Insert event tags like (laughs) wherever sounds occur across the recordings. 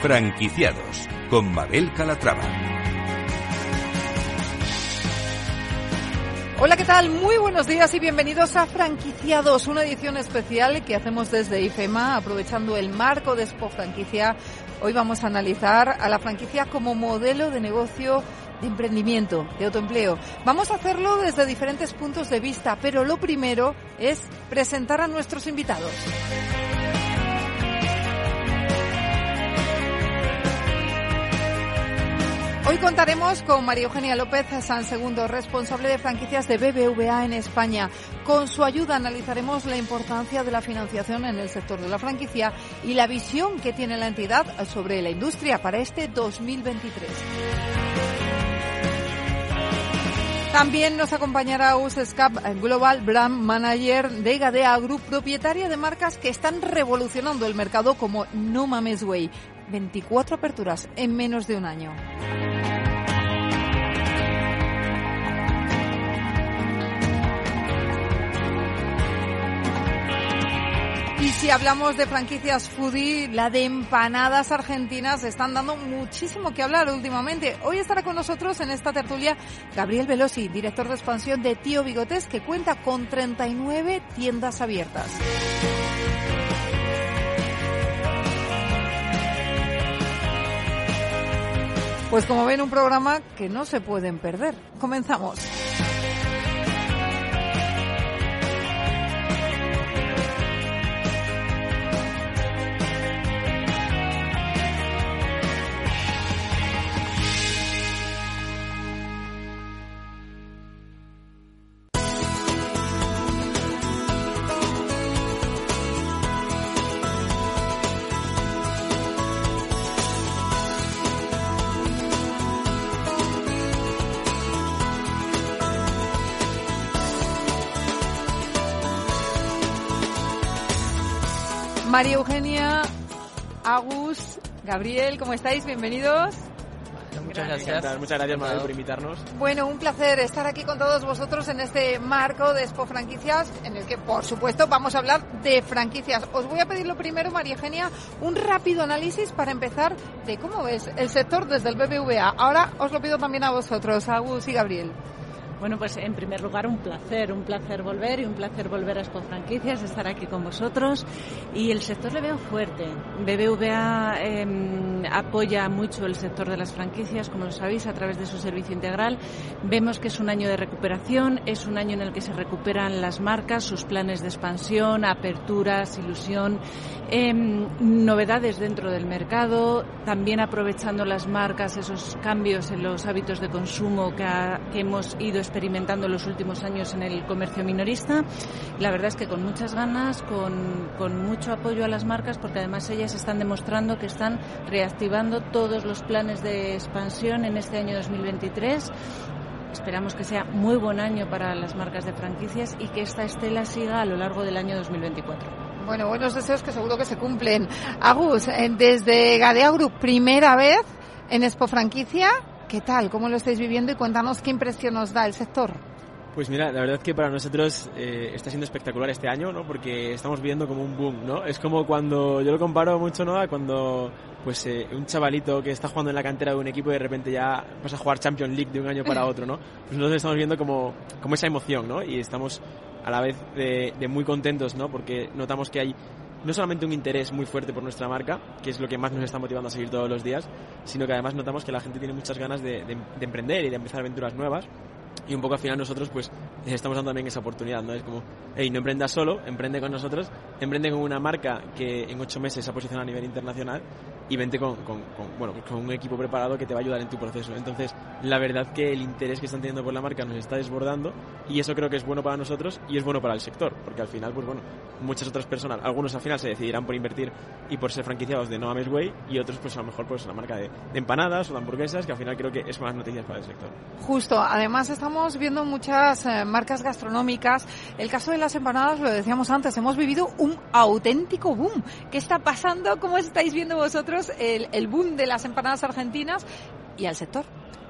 Franquiciados con Mabel Calatrava. Hola, ¿qué tal? Muy buenos días y bienvenidos a Franquiciados, una edición especial que hacemos desde IFEMA, aprovechando el marco de Expo Franquicia. Hoy vamos a analizar a la franquicia como modelo de negocio de emprendimiento, de autoempleo. Vamos a hacerlo desde diferentes puntos de vista, pero lo primero es presentar a nuestros invitados. Hoy contaremos con María Eugenia López San Segundo, responsable de franquicias de BBVA en España. Con su ayuda analizaremos la importancia de la financiación en el sector de la franquicia y la visión que tiene la entidad sobre la industria para este 2023. También nos acompañará Scap Global Brand Manager de Gadea Group, propietaria de marcas que están revolucionando el mercado como No Mames Way. 24 aperturas en menos de un año. Y si hablamos de franquicias foodie, la de empanadas argentinas están dando muchísimo que hablar últimamente. Hoy estará con nosotros en esta tertulia Gabriel Velosi, director de expansión de Tío Bigotes, que cuenta con 39 tiendas abiertas. Pues como ven, un programa que no se pueden perder. Comenzamos. María Eugenia, Agus, Gabriel, ¿cómo estáis? Bienvenidos. Muchas gracias. Muchas gracias, Manuel, por invitarnos. Bueno, un placer estar aquí con todos vosotros en este marco de Expo Franquicias, en el que, por supuesto, vamos a hablar de franquicias. Os voy a pedir lo primero, María Eugenia, un rápido análisis para empezar de cómo ves el sector desde el BBVA. Ahora os lo pido también a vosotros, Agus y Gabriel. Bueno, pues en primer lugar un placer, un placer volver y un placer volver a Expo Franquicias, estar aquí con vosotros. Y el sector le veo fuerte. BBVA em, apoya mucho el sector de las franquicias, como lo sabéis, a través de su servicio integral. Vemos que es un año de recuperación, es un año en el que se recuperan las marcas, sus planes de expansión, aperturas, ilusión, em, novedades dentro del mercado, también aprovechando las marcas esos cambios en los hábitos de consumo que, que hemos ido experimentando en los últimos años en el comercio minorista. La verdad es que con muchas ganas, con, con mucho apoyo a las marcas, porque además ellas están demostrando que están reactivando todos los planes de expansión en este año 2023 Esperamos que sea muy buen año para las marcas de franquicias y que esta estela siga a lo largo del año 2024. Bueno, buenos deseos que seguro que se cumplen. Agus, eh, desde Gadea Group, primera vez en Expo Franquicia. ¿Qué tal? ¿Cómo lo estáis viviendo? Y cuéntanos qué impresión nos da el sector. Pues mira, la verdad es que para nosotros eh, está siendo espectacular este año, ¿no? Porque estamos viendo como un boom, ¿no? Es como cuando, yo lo comparo mucho, ¿no? A cuando, pues, eh, un chavalito que está jugando en la cantera de un equipo y de repente ya pasa a jugar Champions League de un año para (laughs) otro, ¿no? Pues nosotros estamos viendo como, como esa emoción, ¿no? Y estamos a la vez de, de muy contentos, ¿no? Porque notamos que hay no solamente un interés muy fuerte por nuestra marca, que es lo que más nos está motivando a seguir todos los días, sino que además notamos que la gente tiene muchas ganas de, de, de emprender y de empezar aventuras nuevas. Y un poco al final nosotros pues les estamos dando también esa oportunidad, ¿no? Es como, hey, no emprendas solo, emprende con nosotros, emprende con una marca que en ocho meses se ha posicionado a nivel internacional y vente con, con, con, bueno, con un equipo preparado que te va a ayudar en tu proceso. Entonces, la verdad que el interés que están teniendo por la marca nos está desbordando y eso creo que es bueno para nosotros y es bueno para el sector, porque al final, pues bueno, muchas otras personas, algunos al final se decidirán por invertir y por ser franquiciados de No Way y otros pues a lo mejor pues la marca de, de empanadas o de hamburguesas, que al final creo que es más noticias para el sector. Justo, además estamos viendo muchas eh, marcas gastronómicas. El caso de las empanadas, lo decíamos antes, hemos vivido un auténtico boom. ¿Qué está pasando? ¿Cómo estáis viendo vosotros el, boom de las empanadas argentinas y al sector?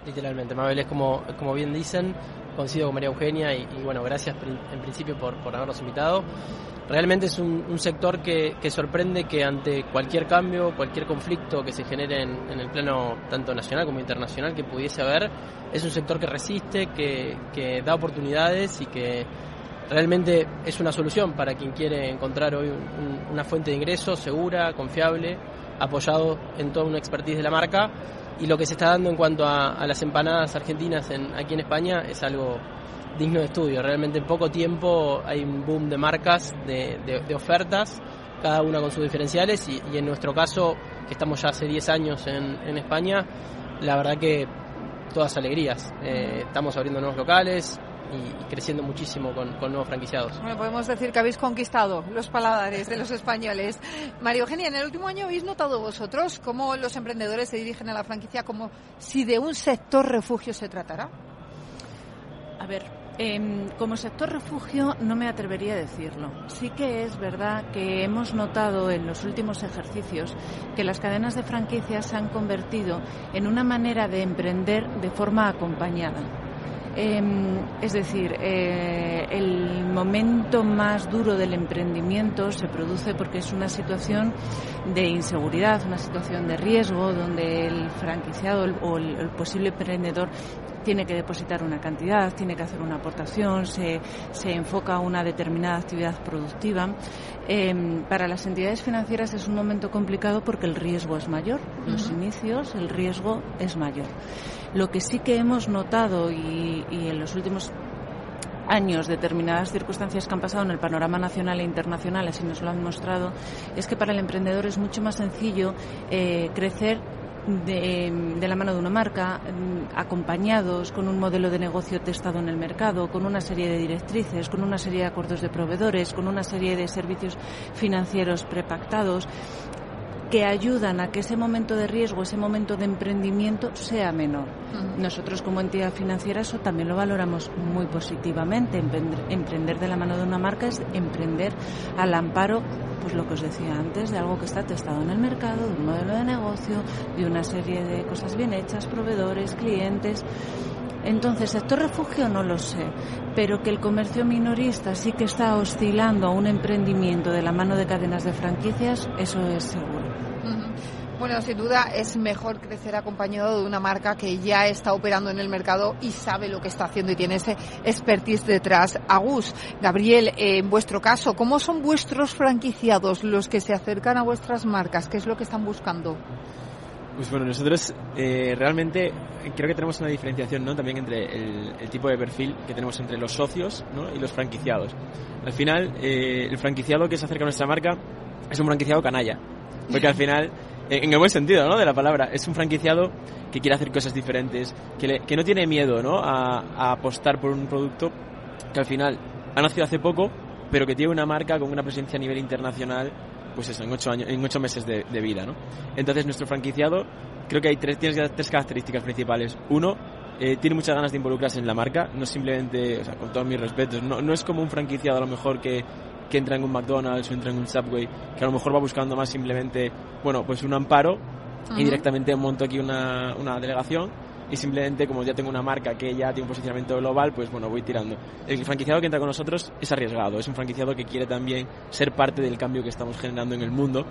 Literalmente, Mabel, es como, como bien dicen, coincido con María Eugenia y, bueno, gracias en principio por, por habernos invitado. realmente es un, sector que, sorprende que ante cualquier cambio, cualquier conflicto que se genere en, el plano tanto nacional como internacional que pudiese haber, es un sector que resiste, que, da oportunidades y que realmente es una solución para quien quiere encontrar hoy una fuente de ingresos segura, confiable, apoyado en toda una expertise de la marca. Y lo que se está dando en cuanto a, las empanadas argentinas aquí en España es algo digno de estudio. Realmente en poco tiempo hay un boom de marcas, de, ofertas, cada una con sus diferenciales y, en nuestro caso, que estamos ya hace 10 años en, España, la verdad que todas alegrías. Eh, estamos abriendo nuevos locales, y, creciendo muchísimo con, nuevos franquiciados. Bueno, podemos decir que habéis conquistado los paladares de los (laughs) españoles. María Eugenia, en el último año habéis notado vosotros cómo los emprendedores se dirigen a la franquicia como si de un sector refugio se tratara. A ver, Em, como sector refugio no me atrevería a decirlo. Sí que es verdad que hemos notado en los últimos ejercicios que las cadenas de franquicias se han convertido en una manera de emprender de forma acompañada. Em, es decir, eh, el momento más duro del emprendimiento se produce porque es una situación de inseguridad, una situación de riesgo, donde el franquiciado o el posible emprendedor tiene que depositar una cantidad, tiene que hacer una aportación, se, se enfoca a una determinada actividad productiva. Em, para las entidades financieras es un momento complicado porque el riesgo es mayor. Los inicios, el riesgo es mayor. Lo que sí que hemos notado y, en los últimos años, determinadas circunstancias que han pasado en el panorama nacional e internacional, así nos lo han mostrado, es que para el emprendedor es mucho más sencillo eh, crecer de, la mano de una marca, mm, acompañados con un modelo de negocio testado en el mercado, con una serie de directrices, con una serie de acuerdos de proveedores, con una serie de servicios financieros prepactados que ayudan a que ese momento de riesgo, ese momento de emprendimiento sea menor. Nosotros como entidad financiera eso también lo valoramos muy positivamente. Emprender de la mano de una marca es emprender al amparo, pues lo que os decía antes, de algo que está testado en el mercado, de un modelo de negocio, de una serie de cosas bien hechas, proveedores, clientes. Entonces, sector refugio no lo sé, pero que el comercio minorista sí que está oscilando a un emprendimiento de la mano de cadenas de franquicias, eso es seguro. Bueno, sin duda es mejor crecer acompañado de una marca que ya está operando en el mercado y sabe lo que está haciendo y tiene ese expertise detrás. Agus, Gabriel, en vuestro caso, ¿cómo son vuestros franquiciados los que se acercan a vuestras marcas? ¿Qué es lo que están buscando? Pues bueno, nosotros eh, realmente creo que tenemos una diferenciación ¿no? también entre el, tipo de perfil que tenemos entre los socios ¿no? y los franquiciados. Al final, eh, el franquiciado que se acerca a nuestra marca es un franquiciado canalla, porque al final (laughs) en el buen sentido ¿no? de la palabra. Es un franquiciado que quiere hacer cosas diferentes, que, que no tiene miedo ¿no? A, apostar por un producto que al final ha nacido hace poco, pero que tiene una marca con una presencia a nivel internacional, pues eso, en ocho, años, en ocho meses de, vida. ¿no? Entonces nuestro franquiciado creo que hay tres, tiene tres características principales. Uno, eh, tiene muchas ganas de involucrarse en la marca, no simplemente, o sea, con todos mis respetos, no, no es como un franquiciado a lo mejor que que entra en un McDonald's o entra en un Subway, que a lo mejor va buscando más simplemente, bueno, pues un amparo y directamente monto aquí una, una delegación y simplemente como ya tengo una marca que ya tiene un posicionamiento global, pues bueno, voy tirando. El franquiciado que entra con nosotros es arriesgado, es un franquiciado que quiere también ser parte del cambio que estamos generando en el mundo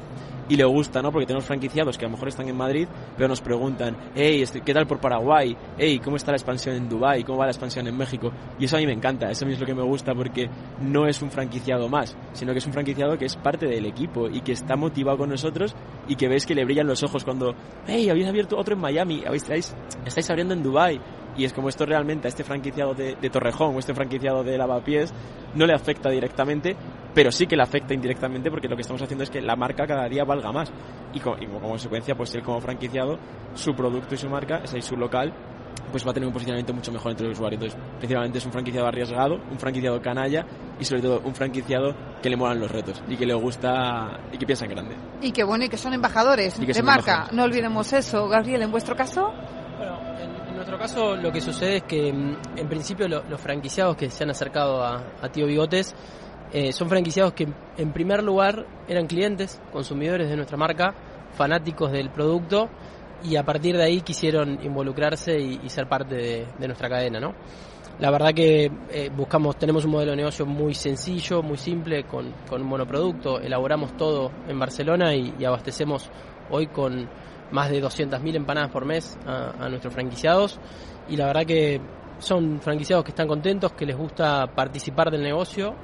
y le gusta, ¿no? Porque tenemos franquiciados que a lo mejor están en Madrid, pero nos preguntan, hey, este, ¿qué tal por Paraguay? Hey, ¿cómo está la expansión en Dubai? ¿Cómo va la expansión en México? Y eso a mí me encanta, eso a mí es lo que me gusta porque no es un franquiciado más, sino que es un franquiciado que es parte del equipo y que está motivado con nosotros y que ves que le brillan los ojos cuando, hey, habéis abierto otro en Miami, estáis, estáis abriendo en Dubai y es como esto realmente a este franquiciado de, Torrejón o este franquiciado de Lavapiés no le afecta directamente, pero sí que le afecta indirectamente porque lo que estamos haciendo es que la marca cada día valga más y, como, consecuencia pues él como franquiciado su producto y su marca, es ahí su local pues va a tener un posicionamiento mucho mejor entre los usuarios. Entonces, principalmente es un franquiciado arriesgado, un franquiciado canalla y sobre todo un franquiciado que le molan los retos y que le gusta y que piensa en grande. Y que bueno, y que son embajadores de marca. No olvidemos eso. Gabriel, ¿en vuestro caso? nuestro caso lo que sucede es que mm, en principio los franquiciados que se han acercado a, Tío Bigotes eh, son franquiciados que en primer lugar eran clientes, consumidores de nuestra marca, fanáticos del producto y a partir de ahí quisieron involucrarse y, ser parte de, nuestra cadena, ¿no? La verdad que eh, buscamos, tenemos un modelo de negocio muy sencillo, muy simple, con, con un monoproducto, elaboramos todo en Barcelona y, abastecemos hoy con más de 200.000 empanadas por mes a, a nuestros franquiciados y la verdad que son franquiciados que están contentos, que les gusta participar del negocio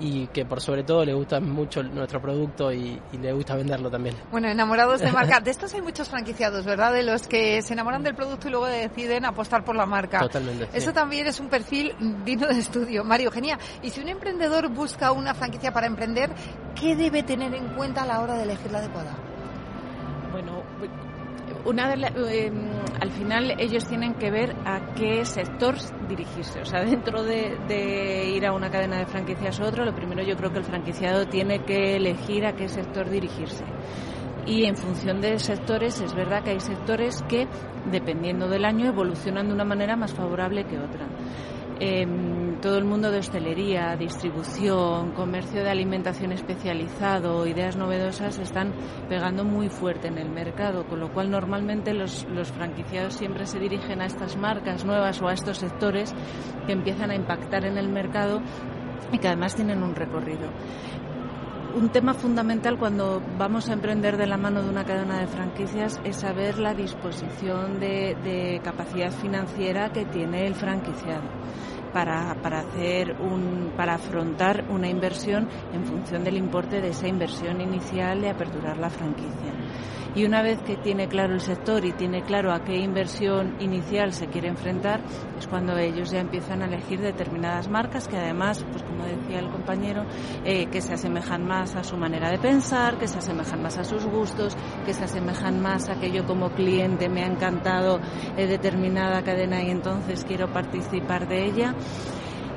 y que por sobre todo le gusta mucho nuestro producto y, le gusta venderlo también. Bueno, enamorados de marca. (laughs) De estos hay muchos franquiciados, ¿verdad? De los que se enamoran del producto y luego deciden apostar por la marca. Totalmente. Eso también es un perfil digno de estudio. Mario, genial. Y si un emprendedor busca una franquicia para emprender, ¿qué debe tener en cuenta a la hora de elegir la adecuada? Bueno, una de em, al final ellos tienen que ver a qué sector dirigirse. O sea, (laughs) dentro de, ir a una cadena de franquicias u otro, lo primero yo creo que el franquiciado tiene que elegir a qué sector dirigirse. Y en función de sectores, es verdad que hay sectores que, dependiendo del año, evolucionan de una manera más favorable que otra. Em, todo el mundo de hostelería, distribución, comercio de alimentación especializado, ideas novedosas están pegando muy fuerte en el mercado, con lo cual normalmente los, franquiciados siempre se dirigen a estas marcas nuevas o a estos sectores que empiezan a impactar en el mercado y que además tienen un recorrido. Un tema fundamental cuando vamos a emprender de la mano de una cadena de franquicias es saber la disposición de capacidad financiera que tiene el franquiciado para, para, hacer un, para afrontar una inversión en función del importe de esa inversión inicial de aperturar la franquicia y una vez que tiene claro el sector y tiene claro a qué inversión inicial se quiere enfrentar, es cuando ellos ya empiezan a elegir determinadas marcas que además, pues como decía el compañero, eh, que se asemejan más a su manera de pensar, que se asemejan más a sus gustos, que se asemejan más a que yo como cliente me ha encantado eh, determinada cadena y entonces quiero participar de ella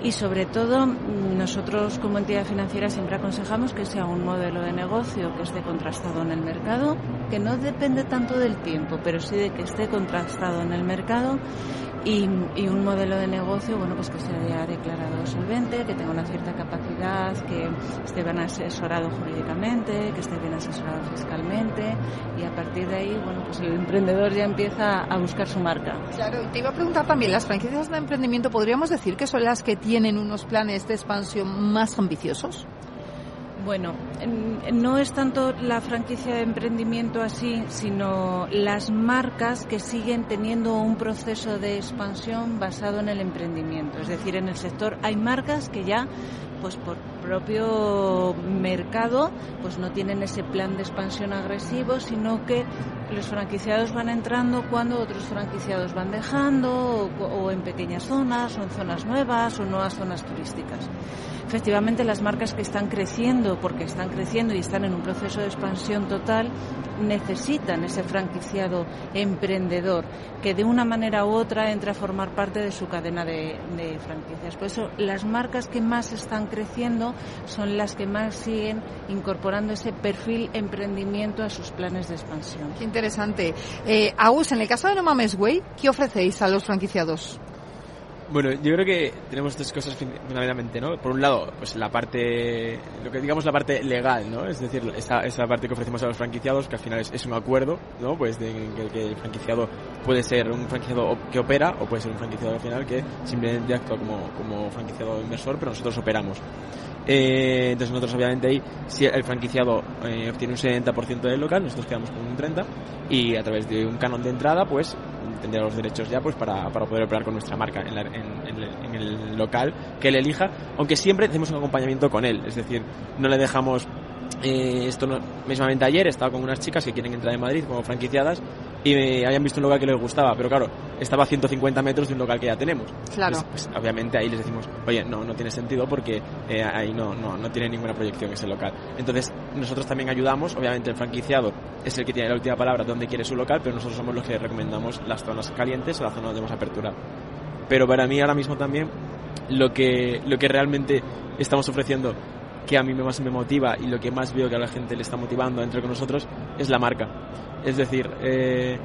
y sobre todo nosotros como entidad financiera siempre aconsejamos que sea un modelo de negocio que esté contrastado en el mercado, que no depende tanto del tiempo, pero sí de que esté contrastado en el mercado y, un modelo de negocio, bueno, pues que sea declarado solvente, que tenga una cierta capacidad, que esté bien asesorado jurídicamente, que esté bien asesorado fiscalmente y a partir de ahí, bueno, pues el emprendedor ya empieza a buscar su marca. Claro, y te iba a preguntar también, las franquicias de emprendimiento, ¿podríamos decir que son las que tienen unos planes de expansión más ambiciosos? Bueno, no es tanto la franquicia de emprendimiento así, sino las marcas que siguen teniendo un proceso de expansión basado en el emprendimiento. Es decir, en el sector hay marcas que ya, pues por propio mercado, pues no tienen ese plan de expansión agresivo, sino que los franquiciados van entrando cuando otros franquiciados van dejando, o, o en pequeñas zonas, o en zonas nuevas, o nuevas zonas turísticas efectivamente las marcas que están creciendo, porque están creciendo y están en un proceso de expansión total, necesitan ese franquiciado emprendedor que de una manera u otra entre a formar parte de su cadena de, franquicias. Por eso las marcas que más están creciendo son las que más siguen incorporando ese perfil emprendimiento a sus planes de expansión. Qué interesante. Eh, Agus, en el caso de No Mames Way, ¿qué ofrecéis a los franquiciados? Bueno, yo creo que tenemos dos cosas fundamentalmente, ¿no? Por un lado, pues la parte, lo que digamos la parte legal, ¿no? Es decir, esa, esa parte que ofrecemos a los franquiciados, que al final es, un acuerdo, ¿no? Pues de que, el franquiciado puede ser un franquiciado que opera o puede ser un franquiciado al final que simplemente actúa como, como franquiciado inversor, pero nosotros operamos. Eh, entonces nosotros obviamente ahí, si el franquiciado eh, obtiene un 70% del local, nosotros quedamos con un 30% y a través de un canon de entrada, pues tendría los derechos ya pues para, para poder operar con nuestra marca en, el local que él elija, aunque siempre hacemos un acompañamiento con él, es decir, no le dejamos eh, esto no, mismamente ayer estaba con unas chicas que quieren entrar en Madrid como franquiciadas y habían visto un local que les gustaba, pero claro, estaba a 150 metros de un local que ya tenemos. Claro. Pues, obviamente ahí les decimos, oye, no, no tiene sentido porque eh, ahí no, no, no tiene ninguna proyección ese local. Entonces, nosotros también ayudamos, obviamente el franquiciado es el que tiene la última palabra donde quiere su local, pero nosotros somos los que recomendamos las zonas calientes o las zonas donde hemos apertura. Pero para mí ahora mismo también lo que, lo que realmente estamos ofreciendo que a mí más me motiva y lo que más veo que a la gente le está motivando a entrar con nosotros es la marca. Es decir, eh,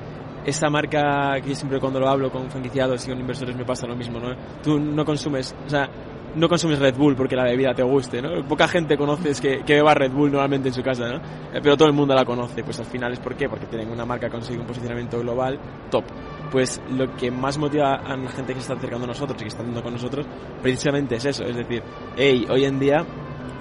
esa marca que siempre cuando lo hablo con franquiciados y con inversores me pasa lo mismo, ¿no? Tú no consumes, o sea, no consumes Red Bull porque la bebida te guste, ¿no? Poca gente conoces que, que beba Red Bull normalmente en su casa, ¿no? Eh, pero todo el mundo la conoce, pues al final es por qué, porque tienen una marca que consigue un posicionamiento global top. Pues lo que más motiva a la gente que se está acercando a nosotros y que está andando con nosotros, precisamente es eso, es decir, hey, hoy en día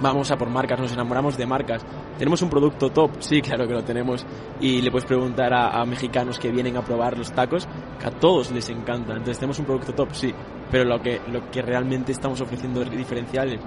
vamos a por marcas, nos enamoramos de marcas. ¿Tenemos un producto top? Sí, (laughs) claro que lo tenemos. Y le puedes preguntar a, mexicanos que vienen a probar los tacos, que a todos les encanta. Entonces, ¿tenemos un producto top? Sí. Pero lo que, lo que realmente estamos ofreciendo diferenciales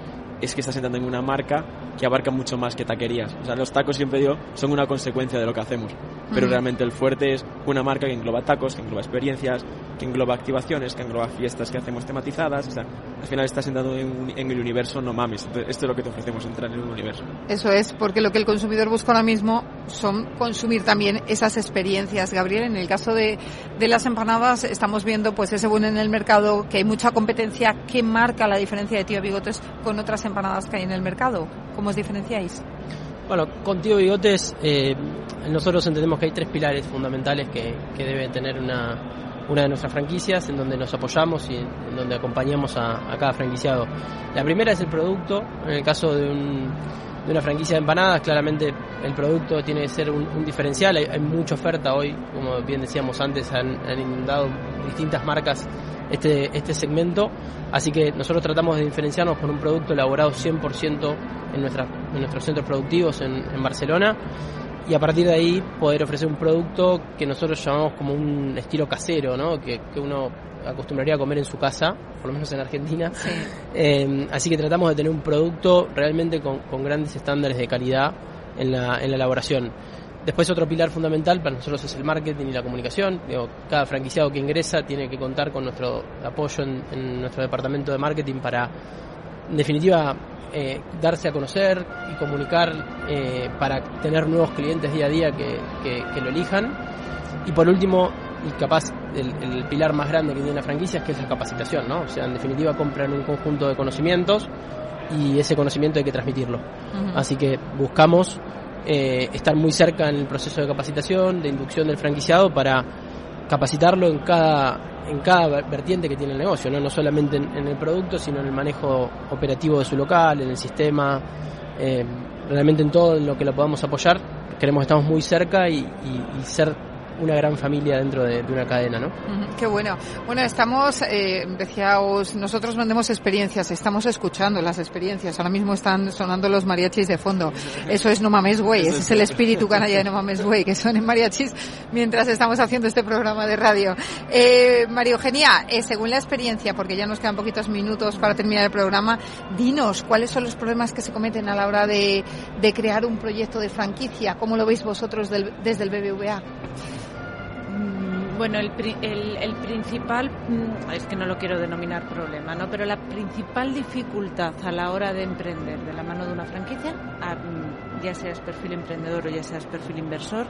es que estás entrando en una marca que abarca mucho más que taquerías. O sea, los tacos, siempre digo, son una consecuencia de lo que hacemos. Pero realmente el fuerte es una marca que engloba tacos, que engloba experiencias, que engloba activaciones, que engloba fiestas que hacemos tematizadas. O sea, al final estás entrando en, en el universo, no mames. Entonces, esto es lo que te ofrecemos, entrar en un universo. Eso es, porque lo que el consumidor busca ahora mismo son consumir también esas experiencias. Gabriel, en el caso de, de las empanadas, estamos viendo pues ese boom en el mercado, que hay mucha competencia que marca la diferencia de Tío Bigotes con otras empanadas que hay en el mercado. ¿Cómo os diferenciáis? Bueno, con Tío Bigotes eh, nosotros entendemos que hay tres pilares fundamentales que, que debe tener una, una de nuestras franquicias en donde nos apoyamos y en donde acompañamos a, a, cada franquiciado. La primera es el producto, en el caso de, un, de una franquicia de empanadas, claramente el producto tiene que ser un, un diferencial, hay, hay, mucha oferta hoy, como bien decíamos antes, han, han inundado distintas marcas este, este segmento, así que nosotros tratamos de diferenciarnos con un producto elaborado 100% en, nuestra, en nuestros centros productivos en, en Barcelona y a partir de ahí poder ofrecer un producto que nosotros llamamos como un estilo casero, ¿no? que, que uno acostumbraría a comer en su casa, por lo menos en Argentina. Sí. (laughs) Eh, así que tratamos de tener un producto realmente con, con grandes estándares de calidad en la, en la elaboración. Después otro pilar fundamental para nosotros es el marketing y la comunicación. Digo, cada franquiciado que ingresa tiene que contar con nuestro apoyo en, en nuestro departamento de marketing para, en definitiva, eh, darse a conocer y comunicar eh, para tener nuevos clientes día a día que, que, que, lo elijan. Y por último, y capaz el, el, pilar más grande que tiene la franquicia es que es la capacitación, ¿no? O sea, en definitiva compran un conjunto de conocimientos y ese conocimiento hay que transmitirlo. Uh -huh. Así que buscamos eh, estar muy cerca en el proceso de capacitación, de inducción del franquiciado para capacitarlo en cada en cada vertiente que tiene el negocio, no, no solamente en, el producto, sino en el manejo operativo de su local, en el sistema, eh, realmente en todo en lo que lo podamos apoyar. Queremos que estamos muy cerca y, y, y ser una gran familia dentro de, de una cadena, ¿no? Uh -huh, qué bueno. Bueno, estamos, eh, decíamos, nosotros vendemos experiencias, estamos escuchando las experiencias. Ahora mismo están sonando los mariachis de fondo. Eso es No Mames Güey, ese es el espíritu canalla de No Mames Güey, que son en mariachis mientras estamos haciendo este programa de radio. Eh, María Eugenia, eh, según la experiencia, porque ya nos quedan poquitos minutos para terminar el programa, dinos cuáles son los problemas que se cometen a la hora de, de crear un proyecto de franquicia. ¿Cómo lo veis vosotros del, desde el BBVA? Bueno, el, el, el, principal, mm, es que no lo quiero denominar problema, ¿no? Pero la principal dificultad a la hora de emprender de la mano de una franquicia, ya seas perfil emprendedor o ya seas perfil inversor,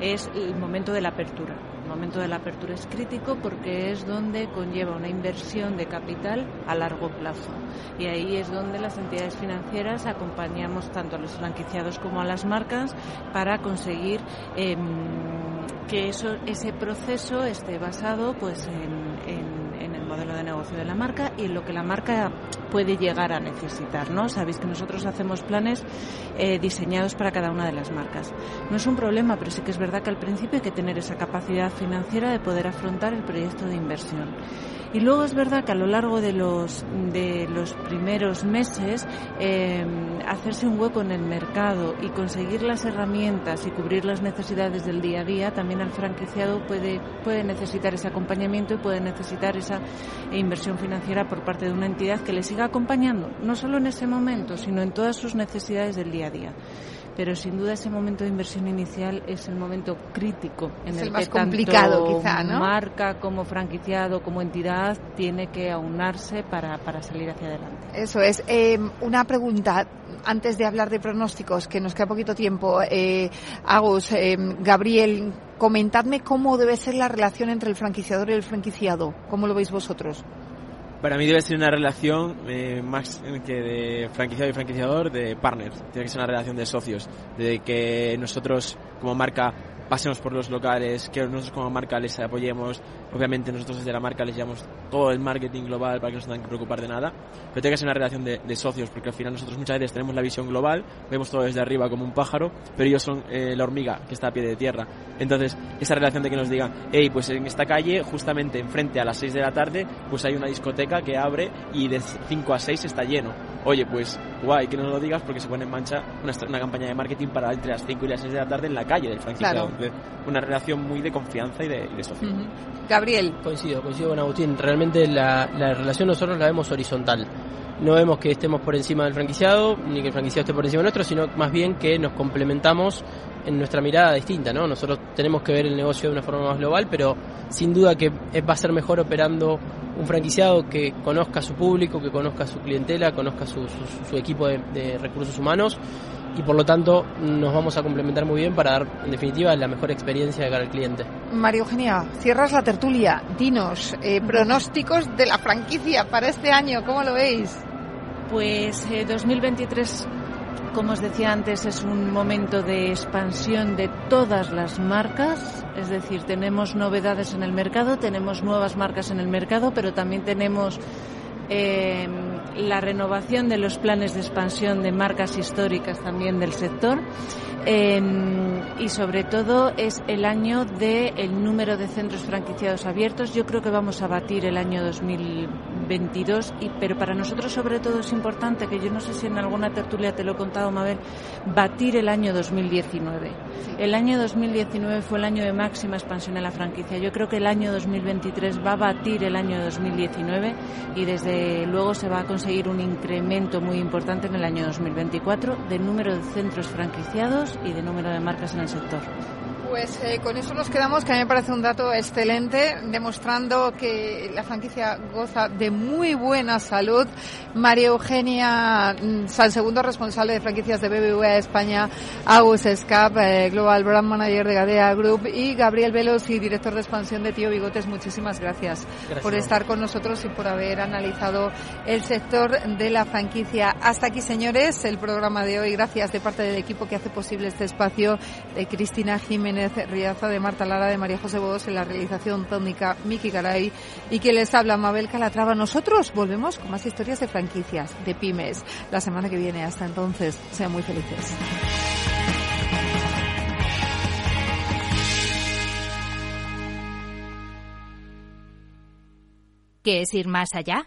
es el momento de la apertura. El momento de la apertura es crítico porque es donde conlleva una inversión de capital a largo plazo. Y ahí es donde las entidades financieras acompañamos tanto a los franquiciados como a las marcas para conseguir eh, que eso, ese proceso esté basado pues en, en, el modelo de negocio de la marca y en lo que la marca puede llegar a necesitar, ¿no? Sabéis que nosotros hacemos planes eh, diseñados para cada una de las marcas. No es un problema, pero sí que es verdad que al principio hay que tener esa capacidad financiera de poder afrontar el proyecto de inversión. Y luego es verdad que a lo largo de los, de los primeros meses eh, hacerse un hueco en el mercado y conseguir las herramientas y cubrir las necesidades del día a día, también al franquiciado puede, puede necesitar ese acompañamiento y puede necesitar esa inversión financiera por parte de una entidad que le siga acompañando, no solo en ese momento, sino en todas sus necesidades del día a día pero sin duda ese momento de inversión inicial es el momento crítico en es el, el más que complicado tanto quizá, ¿no? marca como franquiciado como entidad tiene que aunarse para, para salir hacia adelante. Eso es. Eh, una pregunta antes de hablar de pronósticos, que nos queda poquito tiempo. Eh, Agus, eh, Gabriel, comentadme cómo debe ser la relación entre el franquiciador y el franquiciado. ¿Cómo lo veis vosotros? Para mí debe ser una relación eh, más que de franquiciado y franquiciador, de partners. Tiene que ser una relación de socios, de que nosotros como marca pasemos por los locales, que nosotros como marca les apoyemos. Obviamente nosotros desde la marca les llevamos todo el marketing global para que no se tengan que preocupar de nada. Pero tiene que ser una relación de, socios, porque al final nosotros muchas veces tenemos la visión global, vemos todo desde arriba como un pájaro, pero ellos son eh, la hormiga que está a pie de tierra. Entonces, esa relación de que nos digan, hey, pues en esta calle, justamente enfrente a las 6 de la tarde, pues hay una discoteca que abre y de 5 a 6 está lleno. Oye, pues guay que no lo digas porque se pone en mancha una, campaña de marketing para entre las 5 y las 6 de la tarde en la calle del franquiciado. Una relación muy de confianza y de, y Gabriel. Coincido, coincido con Agustín. Realmente la, la relación nosotros la vemos horizontal no vemos que estemos por encima del franquiciado, ni que el franquiciado esté por encima nuestro, sino más bien que nos complementamos en nuestra mirada distinta, ¿no? Nosotros tenemos que ver el negocio de una forma más global, pero sin duda que va a ser mejor operando un franquiciado que conozca a su público, que conozca a su clientela, conozca su, su, equipo de, recursos humanos y por lo tanto nos vamos a complementar muy bien para dar en definitiva la mejor experiencia de cara al cliente. María Eugenia, cierras la tertulia, dinos eh, pronósticos de la franquicia para este año, ¿cómo lo veis? Pues 2023 eh, como os decía antes, es un momento de expansión de todas las marcas, es decir, tenemos novedades en el mercado, tenemos nuevas marcas en el mercado, pero también tenemos eh, la renovación de los planes de expansión de marcas históricas también del sector y sobre todo es el año del número de centros franquiciados abiertos. Yo creo que vamos a batir el año 2022, y, pero para nosotros sobre todo es importante, que yo no sé si en alguna tertulia te lo he contado, Mabel, batir el año 2019. El año 2019 fue el año de máxima expansión en la franquicia. Yo creo que el año 2023 va a batir el año 2019 y desde luego se va a conseguir un incremento muy importante en el año 2024 del número de centros franquiciados y de número de marcas en el sector. Pues eh, con eso nos quedamos, que a mí me parece un dato excelente, demostrando que la franquicia goza de muy buena salud. María Eugenia mm, San, segundo responsable de franquicias de BBVA España, Agus Scap, eh, Global Brand Manager de Gadea Group, y Gabriel Velos, y director de expansión de Tío Bigotes. Muchísimas gracias, por estar con nosotros y por haber analizado el sector de la franquicia. Hasta aquí, señores, el programa de hoy. Gracias de parte del equipo que hace posible este espacio, de Cristina Jiménez Riaza, de Marta Lara, de María José Bos, en la realización técnica Miki Garay y quien les habla Mabel Calatrava. Nosotros volvemos con más historias de franquicias, de pymes, la semana que viene. Hasta entonces, sean muy felices. ¿Qué es ir más allá?